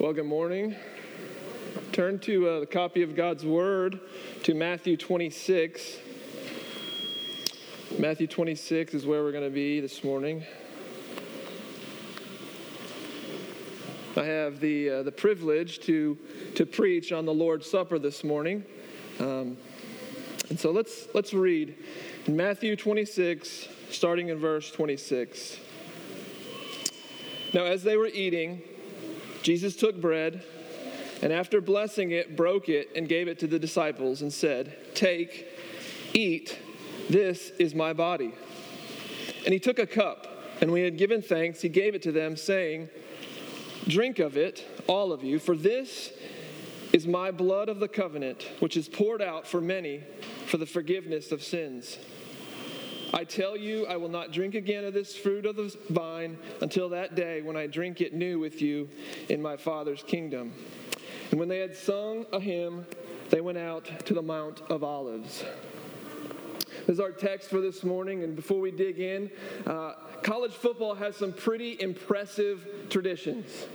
Well, good morning. Turn to uh, the copy of God's Word to Matthew 26. Matthew 26 is where we're going to be this morning. I have the, uh, the privilege to, to preach on the Lord's Supper this morning. Um, and so let's, let's read in Matthew 26, starting in verse 26. Now, as they were eating, Jesus took bread and after blessing it, broke it and gave it to the disciples and said, Take, eat, this is my body. And he took a cup, and when he had given thanks, he gave it to them, saying, Drink of it, all of you, for this is my blood of the covenant, which is poured out for many for the forgiveness of sins. I tell you, I will not drink again of this fruit of the vine until that day when I drink it new with you in my Father's kingdom. And when they had sung a hymn, they went out to the Mount of Olives. This is our text for this morning. And before we dig in, uh, college football has some pretty impressive traditions.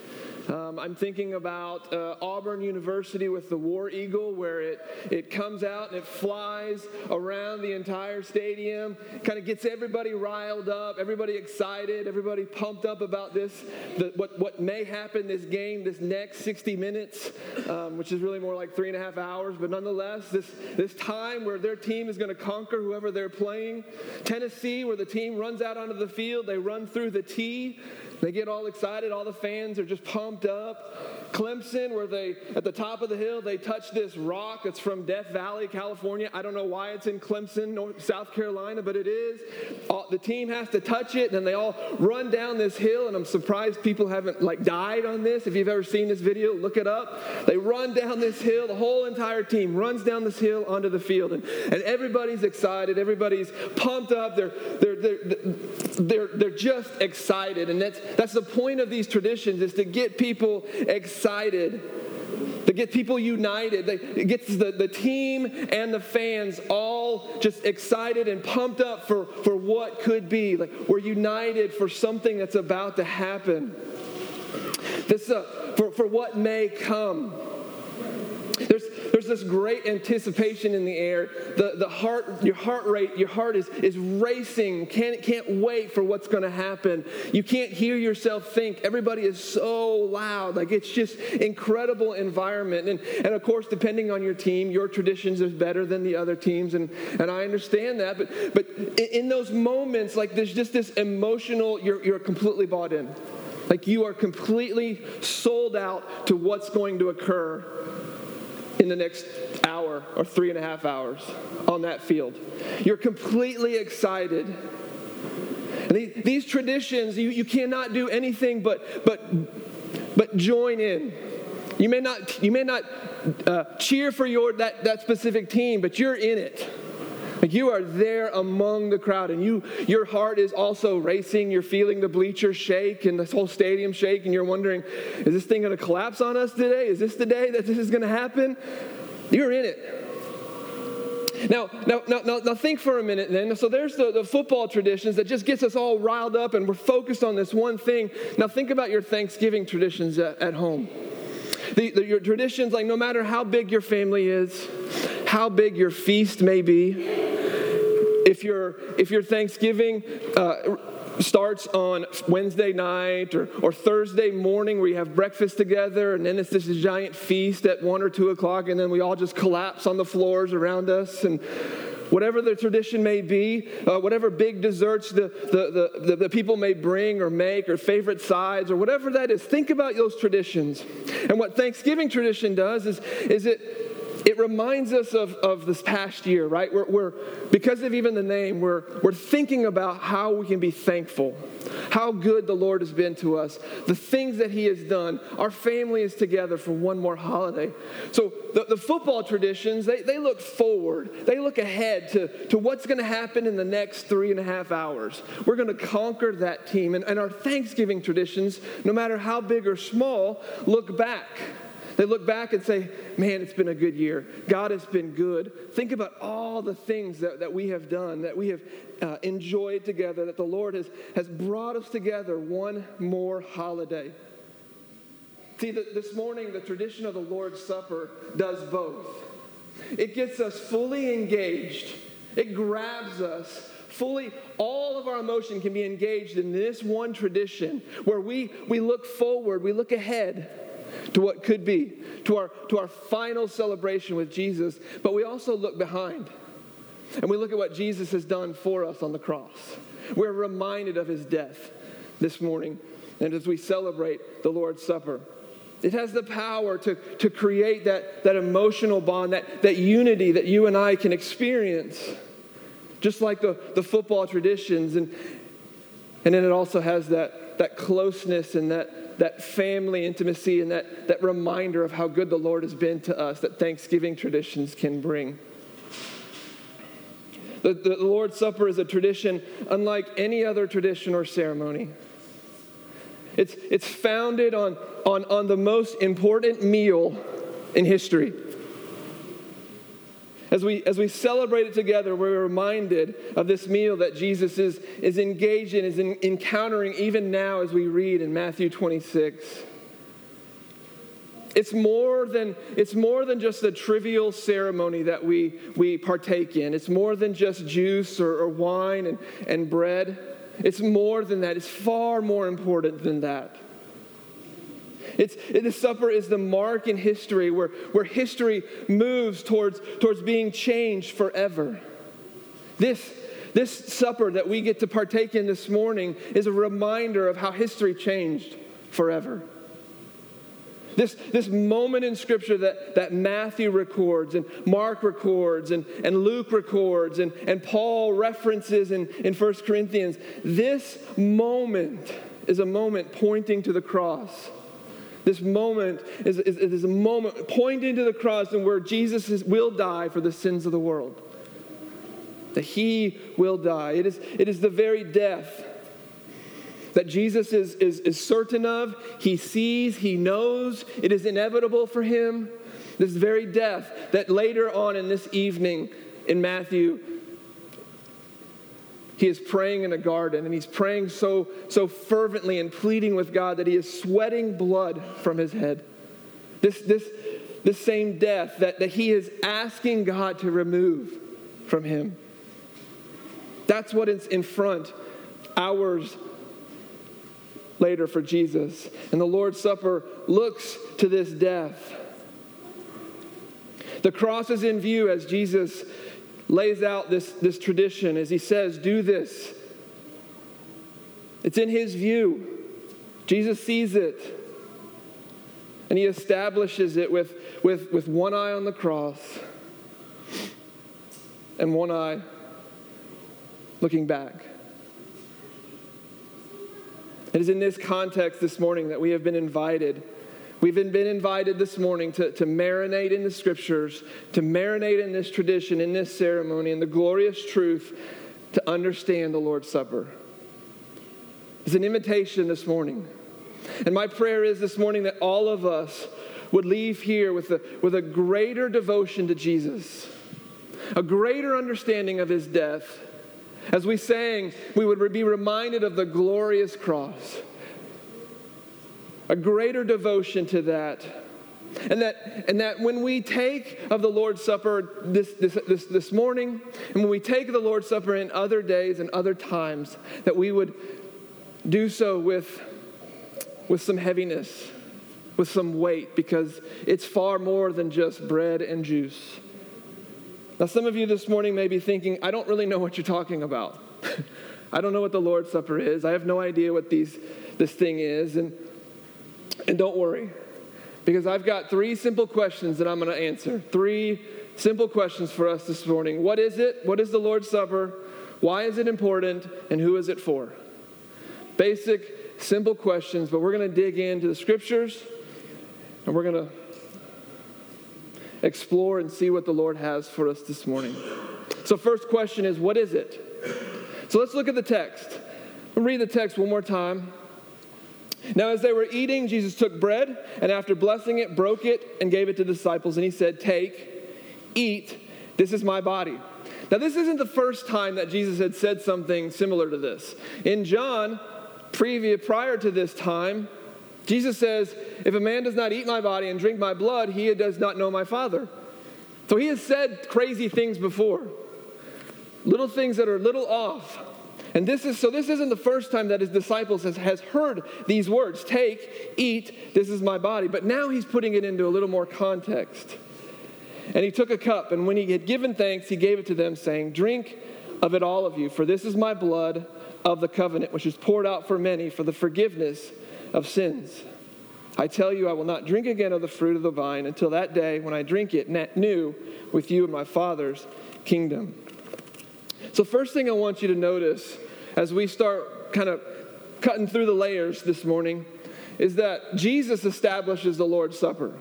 Um, I'm thinking about uh, Auburn University with the War Eagle, where it, it comes out and it flies around the entire stadium, kind of gets everybody riled up, everybody excited, everybody pumped up about this, the, what, what may happen this game, this next 60 minutes, um, which is really more like three and a half hours, but nonetheless, this, this time where their team is going to conquer whoever they're playing. Tennessee, where the team runs out onto the field, they run through the T, they get all excited, all the fans are just pumped up. Clemson, where they, at the top of the hill, they touch this rock that's from Death Valley, California. I don't know why it's in Clemson, North, South Carolina, but it is. All, the team has to touch it, and they all run down this hill, and I'm surprised people haven't, like, died on this. If you've ever seen this video, look it up. They run down this hill, the whole entire team runs down this hill onto the field, and, and everybody's excited, everybody's pumped up, they're, they're, they're, they're, they're just excited, and that's, that's the point of these traditions, is to get people excited to get people united. It gets the, the team and the fans all just excited and pumped up for, for what could be. Like we're united for something that's about to happen. This uh, for, for what may come. There's, there's this great anticipation in the air. The, the heart, your heart rate, your heart is, is racing. Can't, can't wait for what's going to happen. You can't hear yourself think. Everybody is so loud. Like it's just incredible environment. And, and of course, depending on your team, your traditions is better than the other teams. And, and I understand that. But, but in those moments, like there's just this emotional, you're, you're completely bought in. Like you are completely sold out to what's going to occur in the next hour or three and a half hours on that field. You're completely excited. These, these traditions, you, you cannot do anything but, but, but join in. You may not, you may not uh, cheer for your, that, that specific team, but you're in it. Like you are there among the crowd, and you, your heart is also racing. You're feeling the bleachers shake and this whole stadium shake, and you're wondering, is this thing going to collapse on us today? Is this the day that this is going to happen? You're in it. Now, now, now, now, think for a minute then. So there's the, the football traditions that just gets us all riled up and we're focused on this one thing. Now think about your Thanksgiving traditions at, at home. The, the, your traditions, like no matter how big your family is, how big your feast may be, if your if your Thanksgiving uh, starts on Wednesday night or, or Thursday morning where you have breakfast together, and then it's this giant feast at one or two o'clock, and then we all just collapse on the floors around us and whatever the tradition may be, uh, whatever big desserts the, the, the, the, people may bring or make, or favorite sides, or whatever that is, think about those traditions. And what Thanksgiving tradition does is, is it it reminds us of, of this past year, right? We're, we're, because of even the name, we're, we're thinking about how we can be thankful, how good the Lord has been to us, the things that He has done. Our family is together for one more holiday. So the, the football traditions, they, they look forward, they look ahead to, to what's going to happen in the next three and a half hours. We're going to conquer that team. And, and our Thanksgiving traditions, no matter how big or small, look back they look back and say, man, it's been a good year. God has been good. Think about all the things that, that we have done, that we have uh, enjoyed together, that the Lord has, has brought us together one more holiday. See, the, this morning, the tradition of the Lord's Supper does both. It gets us fully engaged, it grabs us fully all of our emotion can be engaged in this one tradition where we, we look forward we look ahead to what could be to our to our final celebration with jesus but we also look behind and we look at what jesus has done for us on the cross we're reminded of his death this morning and as we celebrate the lord's supper it has the power to, to create that, that emotional bond, that, that unity that you and I can experience, just like the, the football traditions. And, and then it also has that, that closeness and that, that family intimacy and that, that reminder of how good the Lord has been to us that Thanksgiving traditions can bring. The, the Lord's Supper is a tradition unlike any other tradition or ceremony. It's, it's founded on, on, on the most important meal in history. As we, as we celebrate it together, we're reminded of this meal that Jesus is, is engaged in, is in, encountering even now as we read in Matthew 26. It's more than, it's more than just a trivial ceremony that we, we partake in. It's more than just juice or, or wine and, and bread. It's more than that, it's far more important than that. It's, the supper is the mark in history where, where history moves towards, towards being changed forever. This, this supper that we get to partake in this morning is a reminder of how history changed forever. This, this moment in Scripture that, that Matthew records and Mark records and, and Luke records and, and Paul references in, in 1 Corinthians, this moment is a moment pointing to the cross. This moment is, is, is a moment pointing to the cross and where Jesus is, will die for the sins of the world. That he will die. It is, it is the very death that Jesus is, is, is certain of, he sees, he knows, it is inevitable for him. This very death that later on in this evening in Matthew, he is praying in a garden and he's praying so, so fervently and pleading with God that he is sweating blood from his head. This, this, this same death that, that he is asking God to remove from him. That's what is in front hours later for Jesus. And the Lord's Supper looks to this death. The cross is in view as Jesus lays out this, this tradition as he says, Do this. It's in his view. Jesus sees it. And he establishes it with, with, with one eye on the cross and one eye looking back. It is in this context this morning that we have been invited We've been invited this morning to, to marinate in the scriptures, to marinate in this tradition, in this ceremony, in the glorious truth, to understand the Lord's Supper. It's an invitation this morning. And my prayer is this morning that all of us would leave here with a, with a greater devotion to Jesus, a greater understanding of his death. As we sang, we would be reminded of the glorious cross a greater devotion to that. And that, and that when we take of the Lord's Supper this, this, this, this morning, and when we take the Lord's Supper in other days and other times, that we would do so with, with some heaviness, with some weight, because it's far more than just bread and juice. Now, some of you this morning may be thinking, I don't really know what you're talking about. I don't know what the Lord's Supper is. I have no idea what these, this thing is. And and don't worry, because I've got three simple questions that I'm going to answer. Three simple questions for us this morning. What is it? What is the Lord's Supper? Why is it important? And who is it for? Basic, simple questions, but we're going to dig into the scriptures and we're going to explore and see what the Lord has for us this morning. So, first question is what is it? So, let's look at the text. Read the text one more time. Now, as they were eating, Jesus took bread and after blessing it, broke it and gave it to the disciples. And he said, Take, eat, this is my body. Now, this isn't the first time that Jesus had said something similar to this. In John, previous, prior to this time, Jesus says, If a man does not eat my body and drink my blood, he does not know my Father. So he has said crazy things before, little things that are a little off. And this is so this isn't the first time that his disciples has, has heard these words take, eat, this is my body. But now he's putting it into a little more context. And he took a cup, and when he had given thanks, he gave it to them, saying, Drink of it, all of you, for this is my blood of the covenant, which is poured out for many for the forgiveness of sins. I tell you, I will not drink again of the fruit of the vine until that day when I drink it new with you in my Father's kingdom. So, first thing I want you to notice as we start kind of cutting through the layers this morning is that Jesus establishes the Lord's Supper.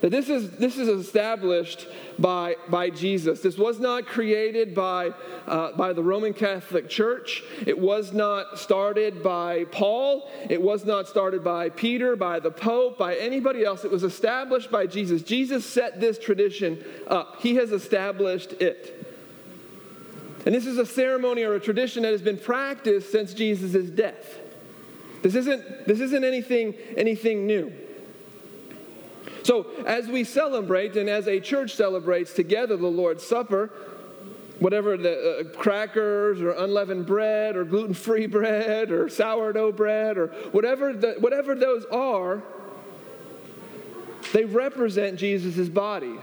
That this is, this is established by, by Jesus. This was not created by, uh, by the Roman Catholic Church. It was not started by Paul. It was not started by Peter, by the Pope, by anybody else. It was established by Jesus. Jesus set this tradition up, He has established it. And this is a ceremony or a tradition that has been practiced since Jesus' death. This isn't, this isn't anything, anything new. So, as we celebrate and as a church celebrates together the Lord's Supper, whatever the uh, crackers or unleavened bread or gluten free bread or sourdough bread or whatever, the, whatever those are, they represent Jesus' body.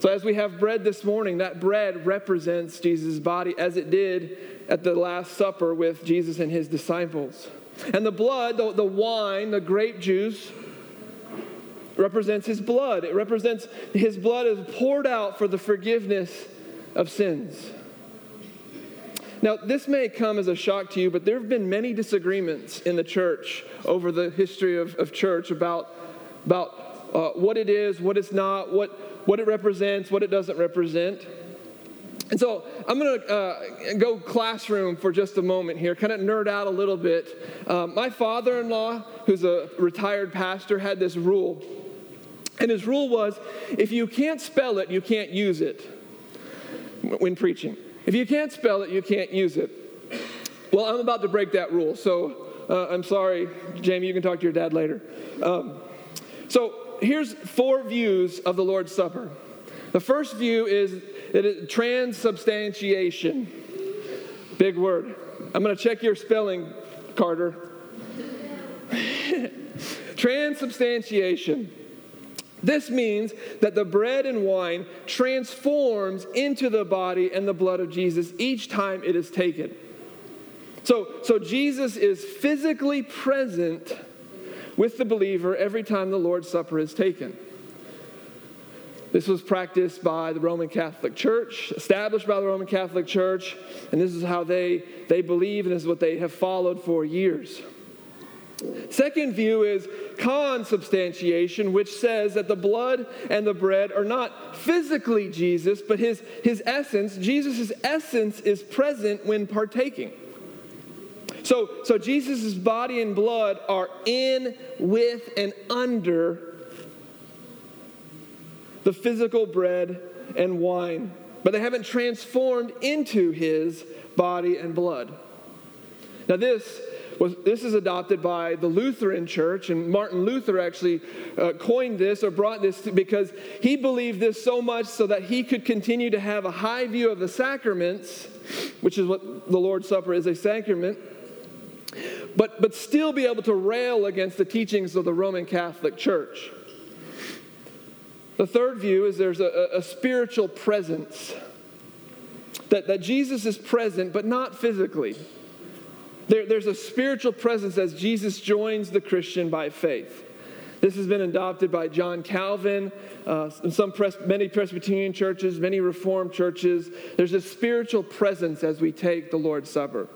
So, as we have bread this morning, that bread represents Jesus' body as it did at the Last Supper with Jesus and his disciples. And the blood, the, the wine, the grape juice, represents his blood. It represents his blood is poured out for the forgiveness of sins. Now, this may come as a shock to you, but there have been many disagreements in the church over the history of, of church about, about uh, what it is, what it's not, what, what it represents, what it doesn't represent. And so I'm going to uh, go classroom for just a moment here, kind of nerd out a little bit. Uh, my father in law, who's a retired pastor, had this rule and his rule was if you can't spell it, you can't use it when preaching. If you can't spell it, you can't use it. Well, I'm about to break that rule, so uh, I'm sorry, Jamie, you can talk to your dad later. Um, so here's four views of the Lord's Supper. The first view is it is transubstantiation. Big word. I'm going to check your spelling, Carter. transubstantiation. This means that the bread and wine transforms into the body and the blood of Jesus each time it is taken. So, so Jesus is physically present with the believer every time the Lord's Supper is taken. This was practiced by the Roman Catholic Church, established by the Roman Catholic Church, and this is how they, they believe, and this is what they have followed for years. Second view is consubstantiation, which says that the blood and the bread are not physically Jesus, but his, his essence. Jesus' essence is present when partaking. So, so Jesus' body and blood are in, with, and under the physical bread and wine, but they haven't transformed into his body and blood. Now, this was, this is adopted by the Lutheran Church, and Martin Luther actually uh, coined this or brought this to, because he believed this so much so that he could continue to have a high view of the sacraments, which is what the Lord's Supper is a sacrament, but, but still be able to rail against the teachings of the Roman Catholic Church. The third view is there's a, a spiritual presence. That, that Jesus is present, but not physically. There, there's a spiritual presence as Jesus joins the Christian by faith. This has been adopted by John Calvin, uh, some pres- many Presbyterian churches, many Reformed churches. There's a spiritual presence as we take the Lord's Supper.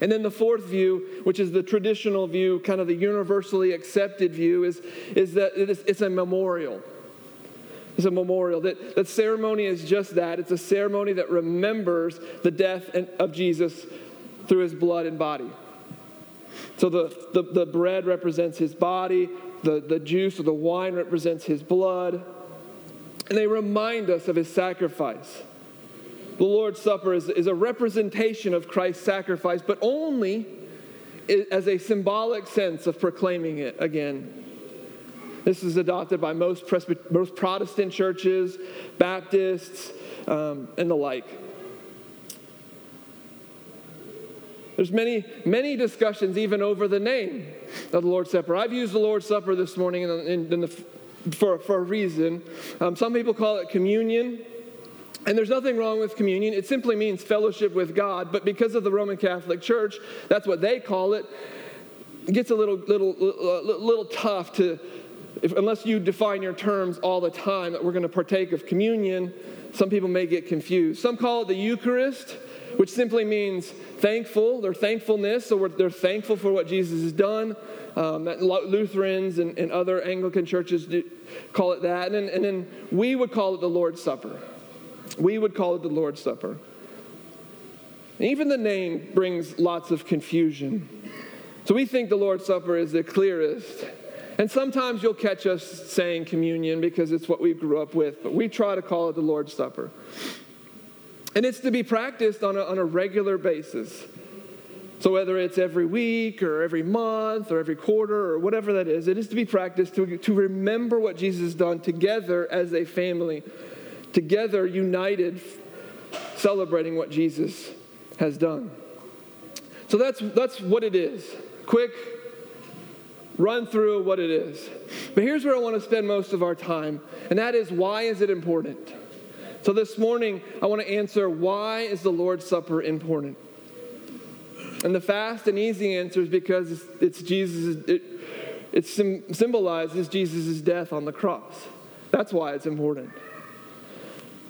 And then the fourth view, which is the traditional view, kind of the universally accepted view, is, is that it's, a memorial. It's a memorial. That, that ceremony is just that. It's a ceremony that remembers the death of Jesus through his blood and body. So the, the, the bread represents his body, the, the juice or the wine represents his blood, and they remind us of his sacrifice. The Lord's Supper is, is a representation of Christ's sacrifice, but only as a symbolic sense of proclaiming it again. This is adopted by most, Presby- most Protestant churches, Baptists, um, and the like. There's many, many discussions even over the name of the Lord's Supper. I've used the Lord's Supper this morning in, in, in the, for, for a reason. Um, some people call it communion. And there's nothing wrong with communion. It simply means fellowship with God. But because of the Roman Catholic Church, that's what they call it. It gets a little, little, little, tough to, if, unless you define your terms all the time that we're going to partake of communion. Some people may get confused. Some call it the Eucharist, which simply means thankful, their thankfulness, so they're thankful for what Jesus has done. Um, Lutherans and, and, other Anglican churches call it that. And and then we would call it the Lord's Supper. We would call it the Lord's Supper. Even the name brings lots of confusion. So we think the Lord's Supper is the clearest. And sometimes you'll catch us saying communion because it's what we grew up with, but we try to call it the Lord's Supper. And it's to be practiced on a, on a regular basis. So, whether it's every week or every month or every quarter or whatever that is, it is to be practiced to, to remember what Jesus has done together as a family together, united, celebrating what Jesus has done. So that's, that's what it is. Quick run through what it is. But here's where I want to spend most of our time, and that is why is it important? So this morning, I want to answer why is the Lord's Supper important? And the fast and easy answer is because it's, it's Jesus, it, it symbolizes Jesus' death on the cross. That's why it's important.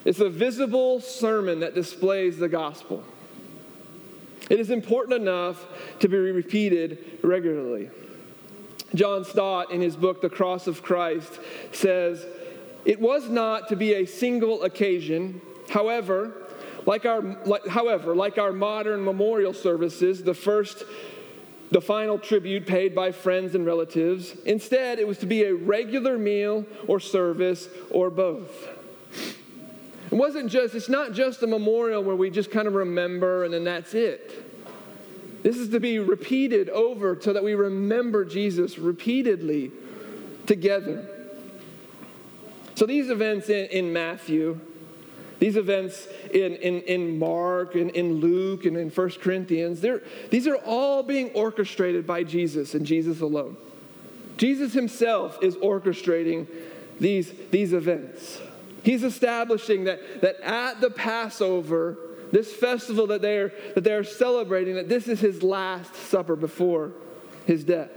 It's a visible sermon that displays the gospel. It is important enough to be repeated regularly. John Stott, in his book, The Cross of Christ, says, It was not to be a single occasion. However, like our, like, however, like our modern memorial services, the first, the final tribute paid by friends and relatives, instead, it was to be a regular meal or service or both. It wasn't just, it's not just a memorial where we just kind of remember and then that's it. This is to be repeated over so that we remember Jesus repeatedly together. So these events in, in Matthew, these events in, in, in Mark and in Luke and in 1 Corinthians, these are all being orchestrated by Jesus and Jesus alone. Jesus himself is orchestrating these, these events. He's establishing that, that at the Passover, this festival that they're, that they're celebrating, that this is his last supper before his death.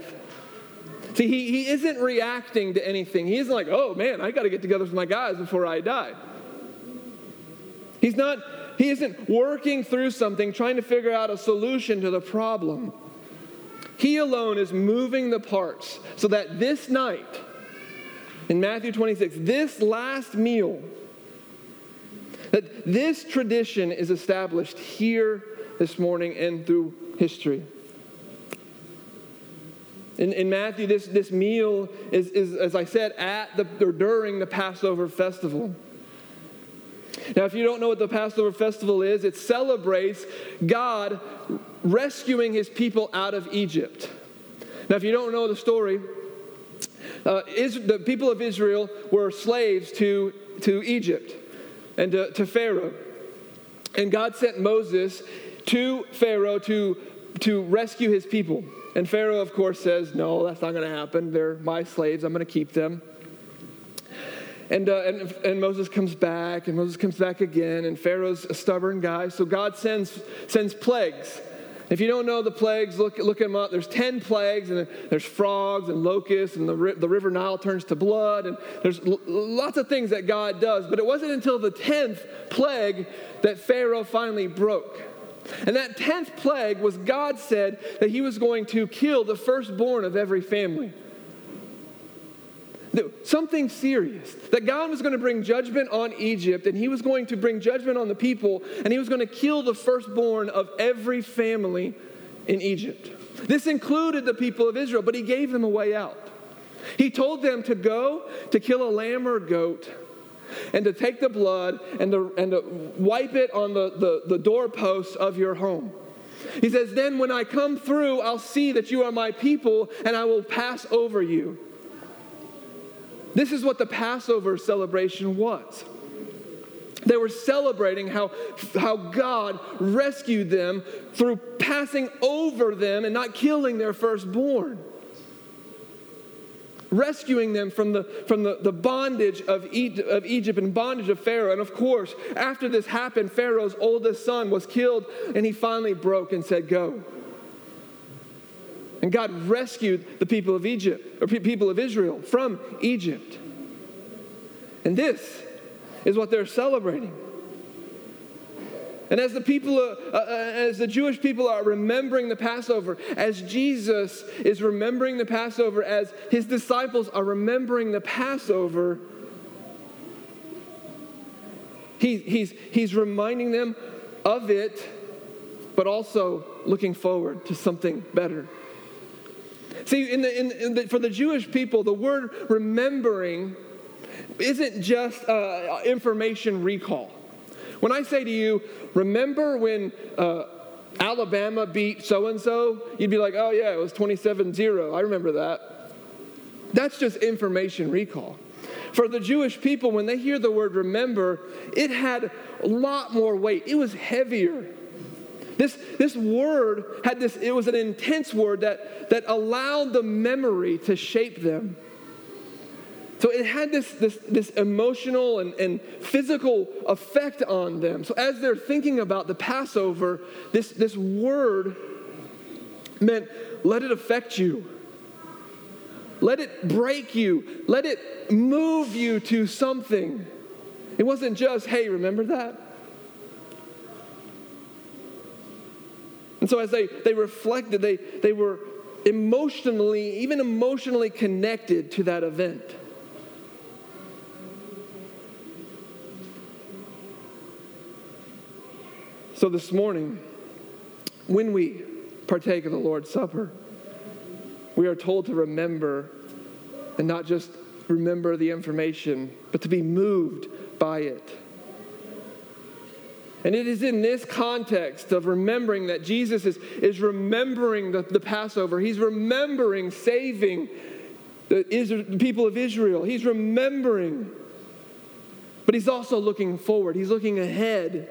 See, he, he isn't reacting to anything. He isn't like, oh man, I got to get together with my guys before I die. He's not, he isn't working through something, trying to figure out a solution to the problem. He alone is moving the parts so that this night, in Matthew 26, this last meal, that this tradition is established here this morning and through history. In, in Matthew, this, this meal is, is, as I said, at the, or during the Passover festival. Now, if you don't know what the Passover festival is, it celebrates God rescuing his people out of Egypt. Now, if you don't know the story, uh, is, the people of Israel were slaves to, to Egypt and to, to Pharaoh. And God sent Moses to Pharaoh to, to rescue his people. And Pharaoh, of course, says, No, that's not going to happen. They're my slaves. I'm going to keep them. And, uh, and, and Moses comes back, and Moses comes back again, and Pharaoh's a stubborn guy. So God sends, sends plagues if you don't know the plagues, look, look them up. There's 10 plagues, and there's frogs and locusts, and the, the river Nile turns to blood, and there's l- lots of things that God does. But it wasn't until the 10th plague that Pharaoh finally broke. And that 10th plague was God said that he was going to kill the firstborn of every family something serious. That God was going to bring judgment on Egypt, and He was going to bring judgment on the people, and He was going to kill the firstborn of every family in Egypt. This included the people of Israel, but He gave them a way out. He told them to go to kill a lamb or a goat and to take the blood and to, and to wipe it on the, the, the doorposts of your home. He says, Then when I come through, I'll see that you are my people and I will pass over you. This is what the Passover celebration was. They were celebrating how, how God rescued them through passing over them and not killing their firstborn. Rescuing them from the, from the, the bondage of, e- of Egypt and bondage of Pharaoh. And of course, after this happened, Pharaoh's oldest son was killed and he finally broke and said, Go. And God rescued the people of Egypt, or people of Israel from Egypt. And this is what they're celebrating. And as the people, uh, uh, as the Jewish people are remembering the Passover, as Jesus is remembering the Passover, as his disciples are remembering the Passover, he, he's, he's reminding them of it, but also looking forward to something better. See, in the, in, in the, for the Jewish people, the word remembering isn't just uh, information recall. When I say to you, remember when uh, Alabama beat so and so, you'd be like, oh, yeah, it was 27 0. I remember that. That's just information recall. For the Jewish people, when they hear the word remember, it had a lot more weight, it was heavier. This, this word had this, it was an intense word that, that allowed the memory to shape them. So it had this, this, this emotional and, and physical effect on them. So as they're thinking about the Passover, this, this word meant let it affect you. Let it break you. Let it move you to something. It wasn't just, hey, remember that? And so as they, they reflected, they, they were emotionally, even emotionally connected to that event. So this morning, when we partake of the Lord's Supper, we are told to remember and not just remember the information, but to be moved by it. And it is in this context of remembering that Jesus is, is remembering the, the Passover. He's remembering saving the, Israel, the people of Israel. He's remembering. But he's also looking forward, he's looking ahead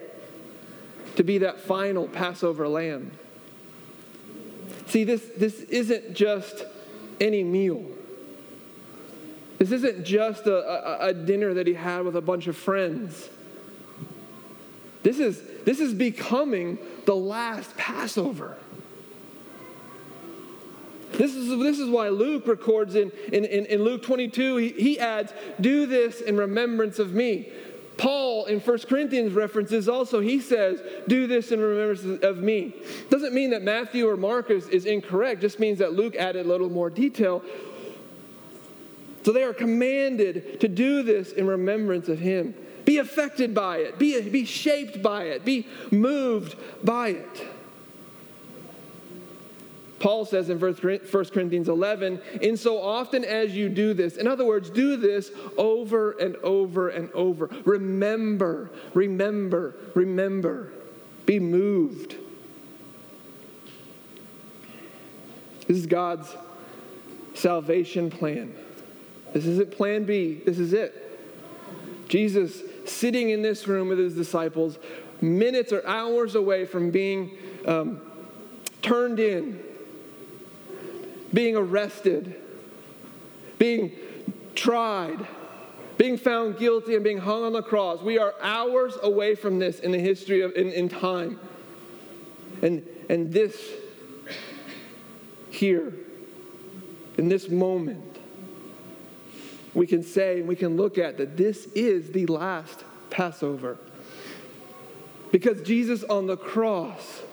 to be that final Passover lamb. See, this, this isn't just any meal. This isn't just a, a, a, dinner that he had with a bunch of friends. This is, this is becoming the last Passover. This is, this is why Luke records in, in, in, Luke 22, he, he adds, Do this in remembrance of me. Paul in 1 Corinthians references also, he says, Do this in remembrance of me. Doesn't mean that Matthew or Marcus is incorrect, just means that Luke added a little more detail. So they are commanded to do this in remembrance of him. Be affected by it, be, be shaped by it, be moved by it. Paul says in 1 Corinthians 11, in so often as you do this, in other words, do this over and over and over. Remember, remember, remember. Be moved. This is God's salvation plan. This isn't plan B, this is it. Jesus sitting in this room with his disciples, minutes or hours away from being um, turned in being arrested, being tried, being found guilty, and being hung on the cross. We are hours away from this in the history of in, in time. And, and this here, in this moment, we can say and we can look at that this is the last Passover. Because Jesus on the cross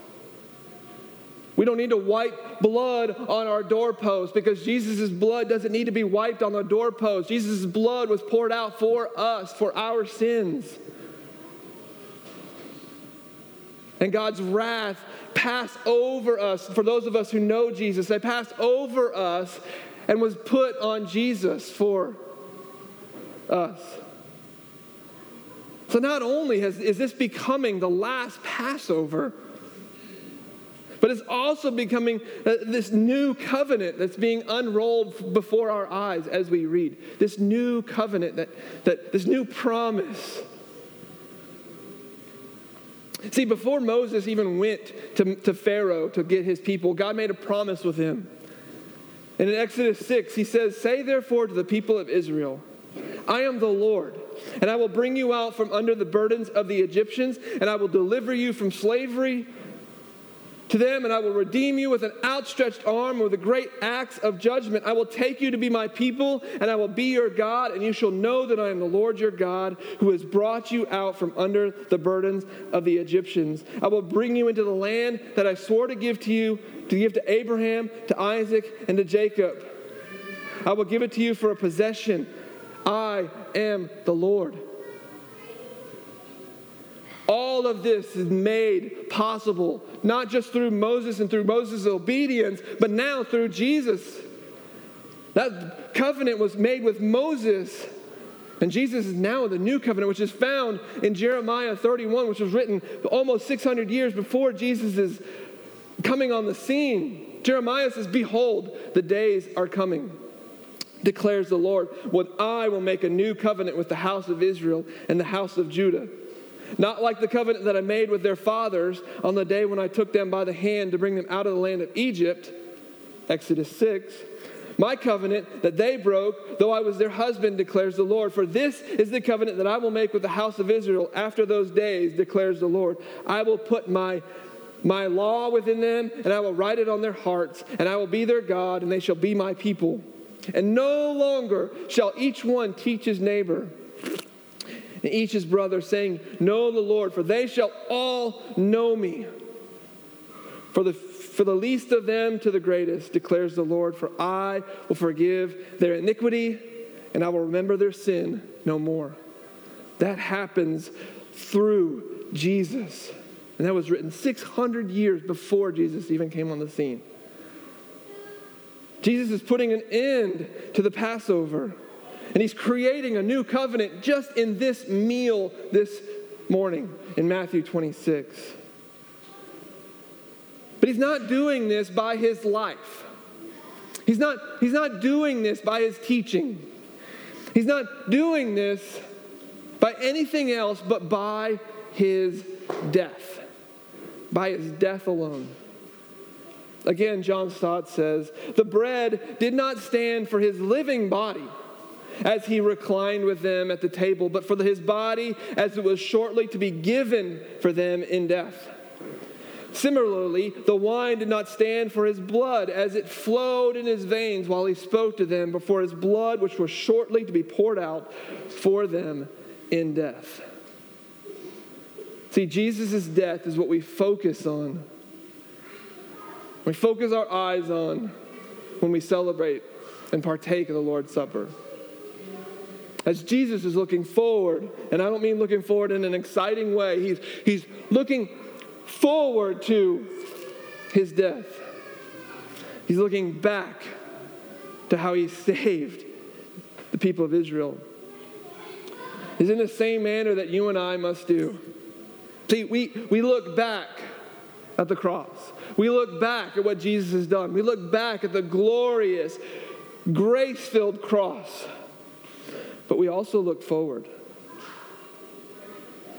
we don't need to wipe blood on our doorpost because Jesus' blood doesn't need to be wiped on the doorpost. Jesus' blood was poured out for us, for our sins. And God's wrath passed over us, for those of us who know Jesus, they passed over us and was put on Jesus for us. So not only has, is this becoming the last Passover, But it's also becoming uh, this new covenant that's being unrolled before our eyes as we read. This new covenant, that, that this new promise. See, before Moses even went to, to Pharaoh to get his people, God made a promise with him. And in Exodus 6, he says, Say therefore to the people of Israel, I am the Lord, and I will bring you out from under the burdens of the Egyptians, and I will deliver you from slavery to them, and I will redeem you with an outstretched arm, with a great axe of judgment. I will take you to be my people, and I will be your God, and you shall know that I am the Lord your God, who has brought you out from under the burdens of the Egyptians. I will bring you into the land that I swore to give to you, to give to Abraham, to Isaac, and to Jacob. I will give it to you for a possession. I am the Lord. All of this is made possible, not just through Moses and through Moses' obedience, but now through Jesus. That covenant was made with Moses. And Jesus is now in the new covenant, which is found in Jeremiah 31, which was written almost 600 years before Jesus is coming on the scene. Jeremiah says, Behold, the days are coming, declares the Lord, when I will make a new covenant with the house of Israel and the house of Judah not like the covenant that I made with their fathers on the day when I took them by the hand to bring them out of the land of Egypt, Exodus 6. My covenant that they broke, though I was their husband, declares the Lord. For this is the covenant that I will make with the house of Israel after those days, declares the Lord. I will put my my law within them, and I will write it on their hearts, and I will be their God, and they shall be my people. And no longer shall each one teach his neighbor and each his brother, saying, Know the Lord, for they shall all know me. For the, for the least of them to the greatest, declares the Lord, for I will forgive their iniquity, and I will remember their sin no more. That happens through Jesus. And that was written 600 years before Jesus even came on the scene. Jesus is putting an end to the Passover. And he's creating a new covenant just in this meal this morning in Matthew 26. But he's not doing this by his life. He's not, he's not doing this by his teaching. He's not doing this by anything else but by his death. By his death alone. Again, John Stott says, The bread did not stand for his living body as he reclined with them at the table, but for his body as it was shortly to be given for them in death. Similarly, the wine did not stand for his blood as it flowed in his veins while he spoke to them, but for his blood, which was shortly to be poured out for them in death. See, Jesus' death is what we focus on. We focus our eyes on when we celebrate and partake of the Lord's Supper. As Jesus is looking forward, and I don't mean looking forward in an exciting way, he's, he's looking forward to his death. He's looking back to how he saved the people of Israel. Is in the same manner that you and I must do. See, we, we look back at the cross. We look back at what Jesus has done. We look back at the glorious, grace filled cross but we also look forward.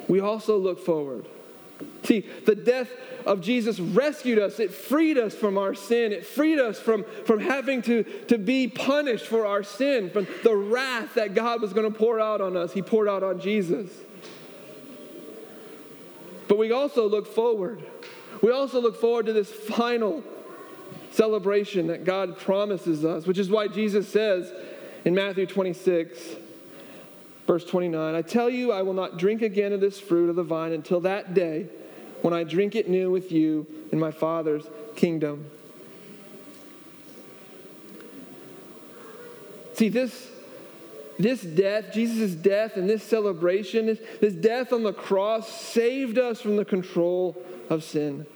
We also look forward. See, the death of Jesus rescued us. It freed us from our sin. It freed us from, from having to, to be punished for our sin, from the wrath that God was going to pour out on us. He poured out on Jesus. But we also look forward. We also look forward to this final celebration that God promises us, which is why Jesus says in Matthew 26, Verse 29 I tell you, I will not drink again of this fruit of the vine until that day when I drink it new with you in my Father's kingdom. See, this, this death, Jesus' death, and this celebration, this, this death on the cross saved us from the control of sin.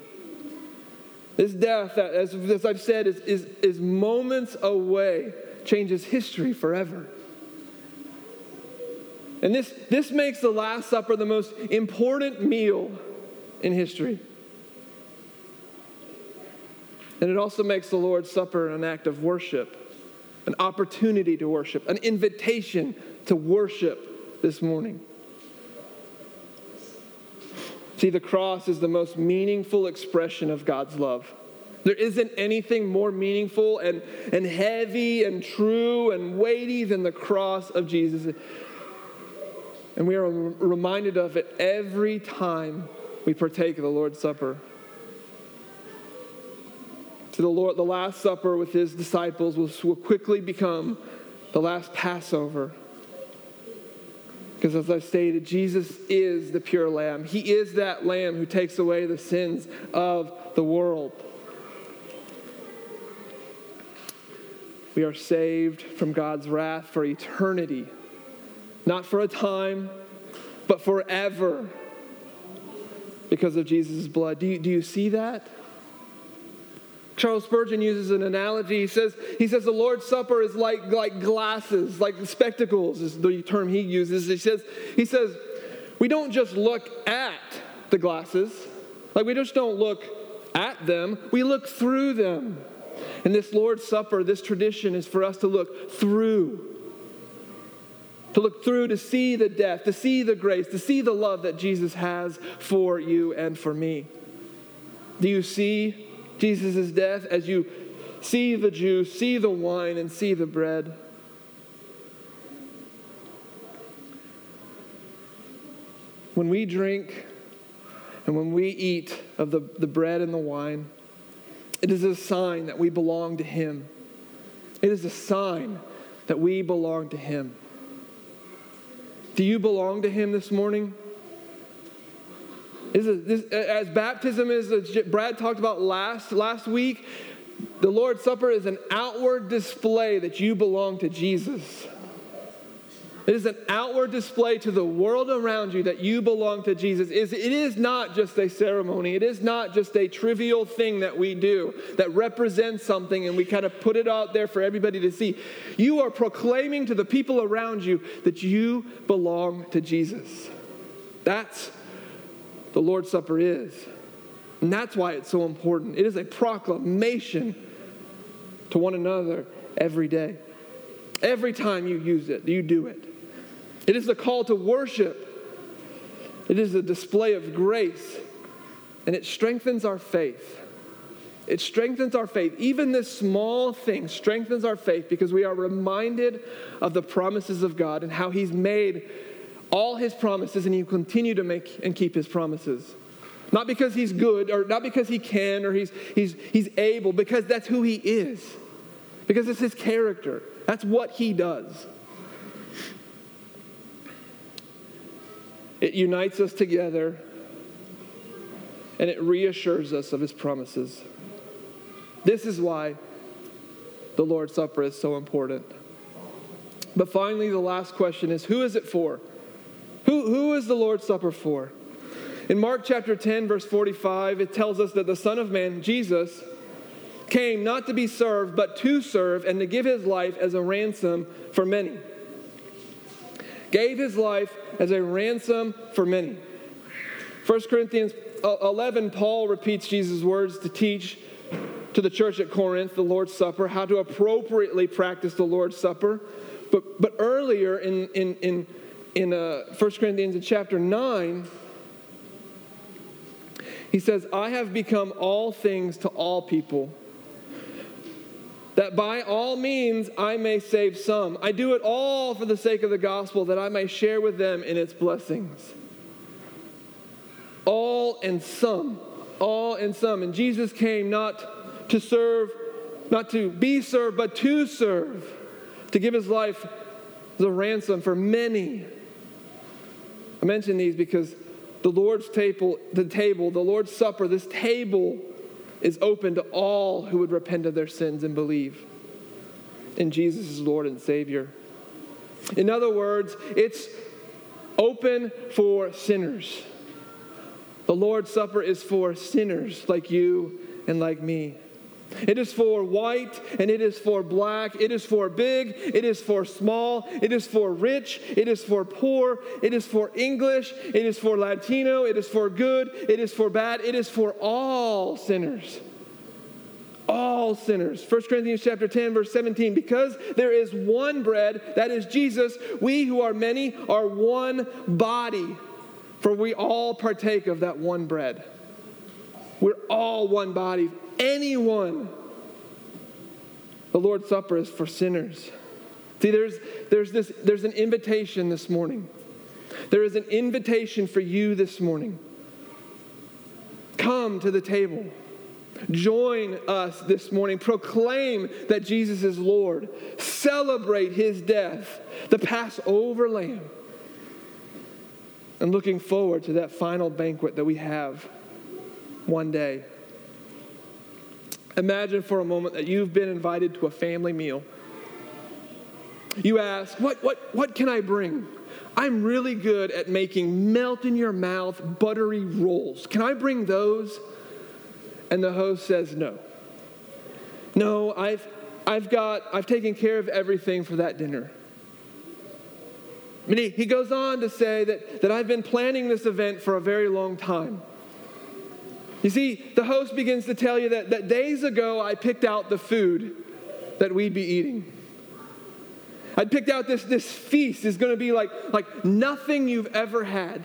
This death, as, as I've said, is, is, is moments away, changes history forever. And this, this makes the Last Supper the most important meal in history. And it also makes the Lord's Supper an act of worship, an opportunity to worship, an invitation to worship this morning. See, the cross is the most meaningful expression of God's love. There isn't anything more meaningful and, and heavy and true and weighty than the cross of Jesus. And we are reminded of it every time we partake of the Lord's Supper. To the Lord, the Last Supper with his disciples will, will quickly become the last Passover. Because as I stated, Jesus is the pure lamb. He is that lamb who takes away the sins of the world. We are saved from God's wrath for eternity not for a time, but forever because of Jesus' blood. Do you, do you see that? Charles Spurgeon uses an analogy. He says, he says the Lord's Supper is like, like glasses, like spectacles is the term he uses. He says, he says, we don't just look at the glasses, like we just don't look at them, we look through them. And this Lord's Supper, this tradition is for us to look through to look through, to see the death, to see the grace, to see the love that Jesus has for you and for me. Do you see Jesus' death as you see the juice, see the wine, and see the bread? When we drink and when we eat of the, the bread and the wine, it is a sign that we belong to Him. It is a sign that we belong to Him. Do you belong to Him this morning? This, as baptism is, Brad talked about last, last week, the Lord's Supper is an outward display that you belong to Jesus. It is an outward display to the world around you that you belong to Jesus. It is not just a ceremony. It is not just a trivial thing that we do that represents something and we kind of put it out there for everybody to see. You are proclaiming to the people around you that you belong to Jesus. That's the Lord's Supper is. And that's why it's so important. It is a proclamation to one another every day. Every time you use it, you do it. It is a call to worship. It is a display of grace, and it strengthens our faith. It strengthens our faith. Even this small thing strengthens our faith because we are reminded of the promises of God and how He's made all His promises and He will continue to make and keep His promises. Not because He's good or not because He can or He's, he's, he's able, because that's who He is. Because it's His character. That's what He does. It unites us together and it reassures us of his promises. This is why the Lord's Supper is so important. But finally, the last question is who is it for? Who, who is the Lord's Supper for? In Mark chapter 10, verse 45, it tells us that the Son of Man, Jesus, came not to be served, but to serve and to give his life as a ransom for many gave his life as a ransom for many. 1 Corinthians uh, 11, Paul repeats Jesus' words to teach to the church at Corinth the Lord's Supper, how to appropriately practice the Lord's Supper. But, but earlier in, in, in, in uh, 1 Corinthians in chapter 9, he says, I have become all things to all people that by all means I may save some. I do it all for the sake of the gospel, that I may share with them in its blessings. All and some. All and some. And Jesus came not to serve, not to be served, but to serve, to give his life as a ransom for many. I mention these because the Lord's table, the table, the Lord's supper, this table is open to all who would repent of their sins and believe in Jesus as Lord and Savior. In other words, it's open for sinners. The Lord's Supper is for sinners like you and like me. It is for white and it is for black. It is for big. It is for small. It is for rich. It is for poor. It is for English. It is for Latino. It is for good. It is for bad. It is for all sinners. all sinners. 1 Corinthians chapter 10 verse 17 because there is one bread that is Jesus we who are many are one body for we all partake of that one bread. We're all one body. Anyone the Lord's Supper is for sinners. See there's there's this there's an invitation this morning. There is an invitation for you this morning. Come to the table. Join us this morning. Proclaim that Jesus is Lord. Celebrate his death, the Passover lamb. And looking forward to that final banquet that we have one day. Imagine for a moment that you've been invited to a family meal. You ask, What, what, what can I bring? I'm really good at making melt in your mouth buttery rolls. Can I bring those? And the host says, No. No, I've, I've got, I've taken care of everything for that dinner. Mean, he, he goes on to say that, that I've been planning this event for a very long time. You see, the host begins to tell you that, that days ago I picked out the food that we'd be eating. I picked out this, this feast is going to be like, like nothing you've ever had.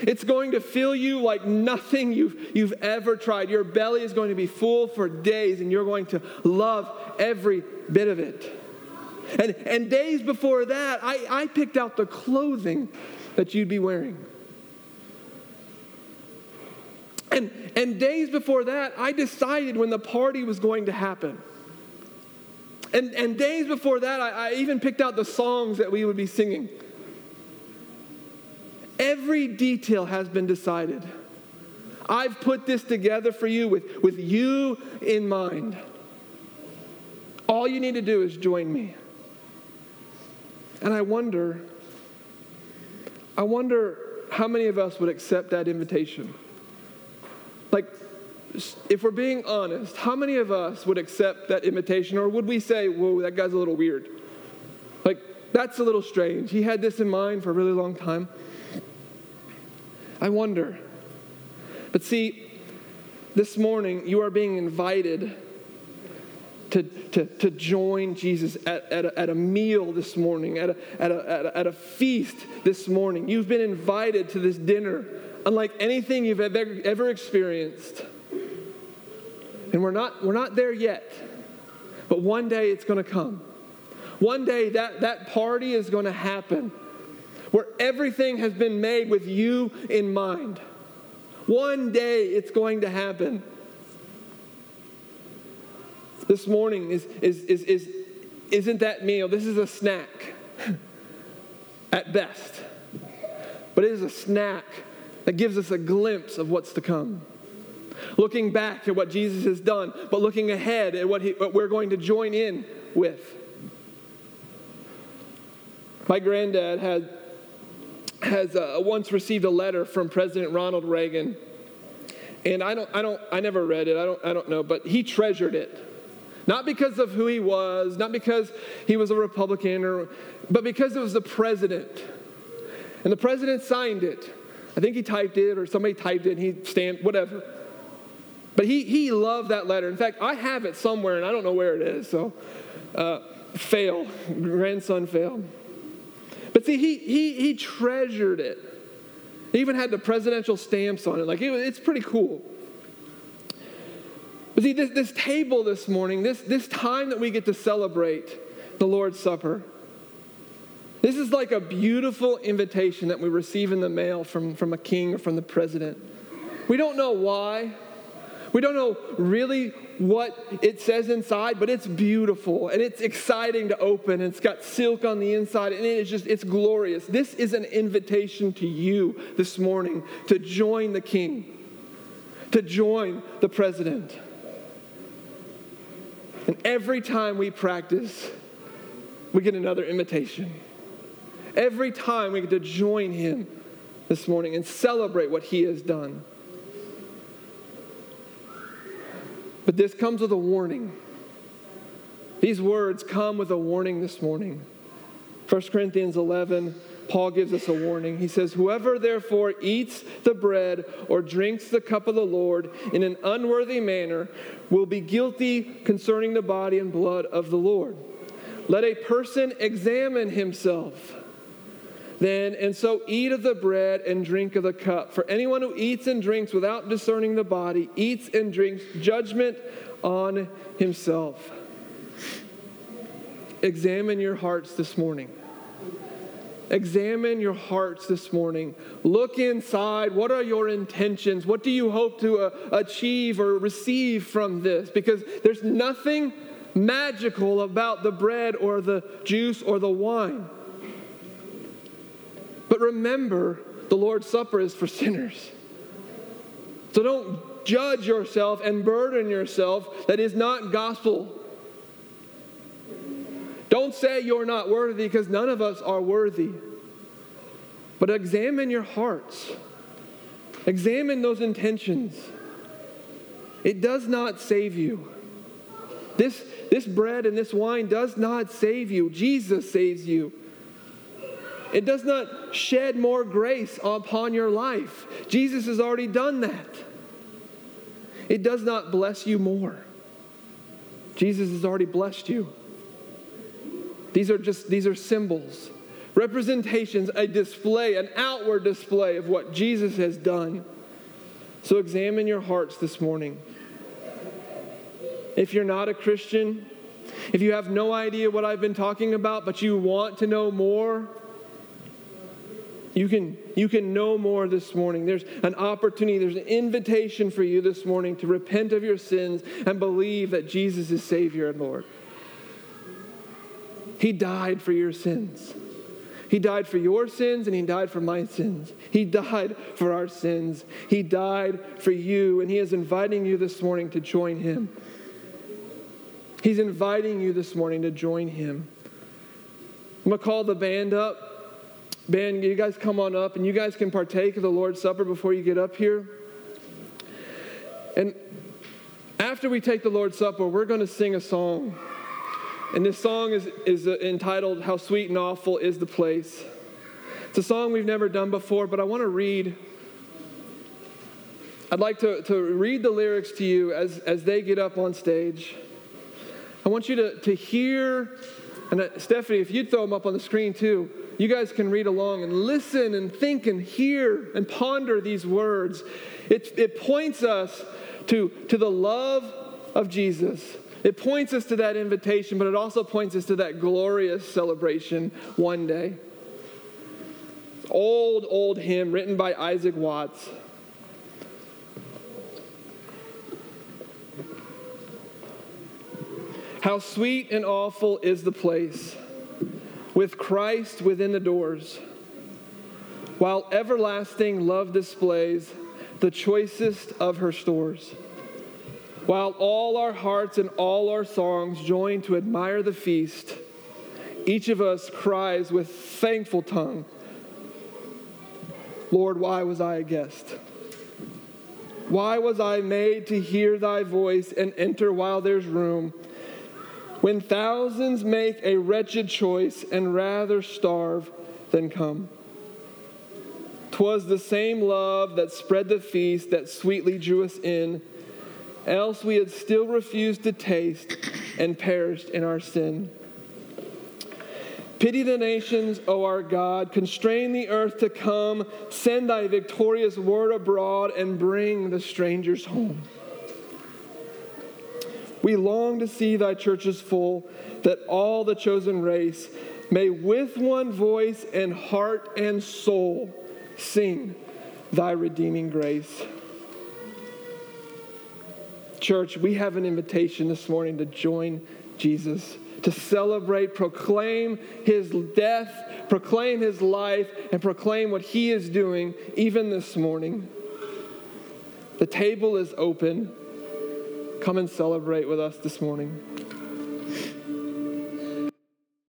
It's going to fill you like nothing you've, you've ever tried. Your belly is going to be full for days, and you're going to love every bit of it. And, and days before that, I, I picked out the clothing that you'd be wearing. And, and days before that, I decided when the party was going to happen. And, and days before that, I, I even picked out the songs that we would be singing. Every detail has been decided. I've put this together for you with, with you in mind. All you need to do is join me. And I wonder, I wonder how many of us would accept that invitation. Like, if we're being honest, how many of us would accept that invitation? Or would we say, whoa, that guy's a little weird? Like, that's a little strange. He had this in mind for a really long time. I wonder. But see, this morning you are being invited to, to, to join Jesus at, at, a, at a meal this morning, at a, at, a, at, a, at a feast this morning. You've been invited to this dinner unlike anything you've ever, ever experienced. And we're not, we're not there yet, but one day it's going to come. One day that, that party is going to happen where everything has been made with you in mind. One day it's going to happen. This morning is, is, is, is, isn't that meal, this is a snack at best. But it is a snack that gives us a glimpse of what's to come. Looking back at what Jesus has done, but looking ahead at what, he, what we're going to join in with. My granddad had has uh, once received a letter from President Ronald Reagan, and I don't, I don't, I never read it. I don't, I don't know, but he treasured it. Not because of who he was, not because he was a Republican, or, but because it was the president. And the president signed it. I think he typed it, or somebody typed it, and he stamped, whatever. But he, he loved that letter. In fact, I have it somewhere, and I don't know where it is. So, uh, fail, grandson fail. But see, he, he, he treasured it. He even had the presidential stamps on it. Like, it, it's pretty cool. But see, this, this table this morning, this, this time that we get to celebrate the Lord's Supper, this is like a beautiful invitation that we receive in the mail from, from a king or from the president. We don't know why. We don't know really what it says inside, but it's beautiful and it's exciting to open. It's got silk on the inside and it is just, it's glorious. This is an invitation to you this morning to join the king, to join the president. And every time we practice, we get another invitation. Every time we get to join him this morning and celebrate what he has done. But this comes with a warning. These words come with a warning this morning. 1 Corinthians 11, Paul gives us a warning. He says, Whoever therefore eats the bread or drinks the cup of the Lord in an unworthy manner will be guilty concerning the body and blood of the Lord. Let a person examine himself then, and so eat of the bread and drink of the cup. For anyone who eats and drinks without discerning the body eats and drinks judgment on himself. Examine your hearts this morning. Examine your hearts this morning. Look inside. What are your intentions? What do you hope to uh, achieve or receive from this? Because there's nothing magical about the bread or the juice or the wine. But remember, the Lord's Supper is for sinners. So don't judge yourself and burden yourself. That is not gospel. Don't say you're not worthy because none of us are worthy. But examine your hearts, examine those intentions. It does not save you. This, this bread and this wine does not save you. Jesus saves you. It does not shed more grace upon your life. Jesus has already done that. It does not bless you more. Jesus has already blessed you. These are just these are symbols, representations, a display, an outward display of what Jesus has done. So examine your hearts this morning. If you're not a Christian, if you have no idea what I've been talking about, but you want to know more, you can, you can know more this morning. There's an opportunity, there's an invitation for you this morning to repent of your sins and believe that Jesus is Savior and Lord. He died for your sins. He died for your sins and He died for my sins. He died for our sins. He died for you, and He is inviting you this morning to join Him. He's inviting you this morning to join Him. I'm going to call the band up. Band, you guys come on up and you guys can partake of the Lord's Supper before you get up here. And after we take the Lord's Supper, we're going to sing a song. And this song is, is uh, entitled How Sweet and Awful is the Place. It's a song we've never done before, but I want to read. I'd like to, to read the lyrics to you as, as they get up on stage. I want you to, to hear, and uh, Stephanie, if you'd throw them up on the screen too, you guys can read along and listen and think and hear and ponder these words. It, it points us to, to the love of Jesus it points us to that invitation, but it also points us to that glorious celebration one day. Old, old hymn written by Isaac Watts. How sweet and awful is the place with Christ within the doors, while everlasting love displays the choicest of her stores while all our hearts and all our songs join to admire the feast, each of us cries with thankful tongue, Lord, why was I a guest? Why was I made to hear thy voice and enter while there's room? When thousands make a wretched choice and rather starve than come. 'Twas the same love that spread the feast that sweetly drew us in else we had still refused to taste and perished in our sin. Pity the nations, O our God. Constrain the earth to come. Send thy victorious word abroad and bring the strangers home. We long to see thy churches full, that all the chosen race may with one voice and heart and soul sing thy redeeming grace. Church, we have an invitation this morning to join Jesus, to celebrate, proclaim his death, proclaim his life, and proclaim what he is doing even this morning. The table is open. Come and celebrate with us this morning.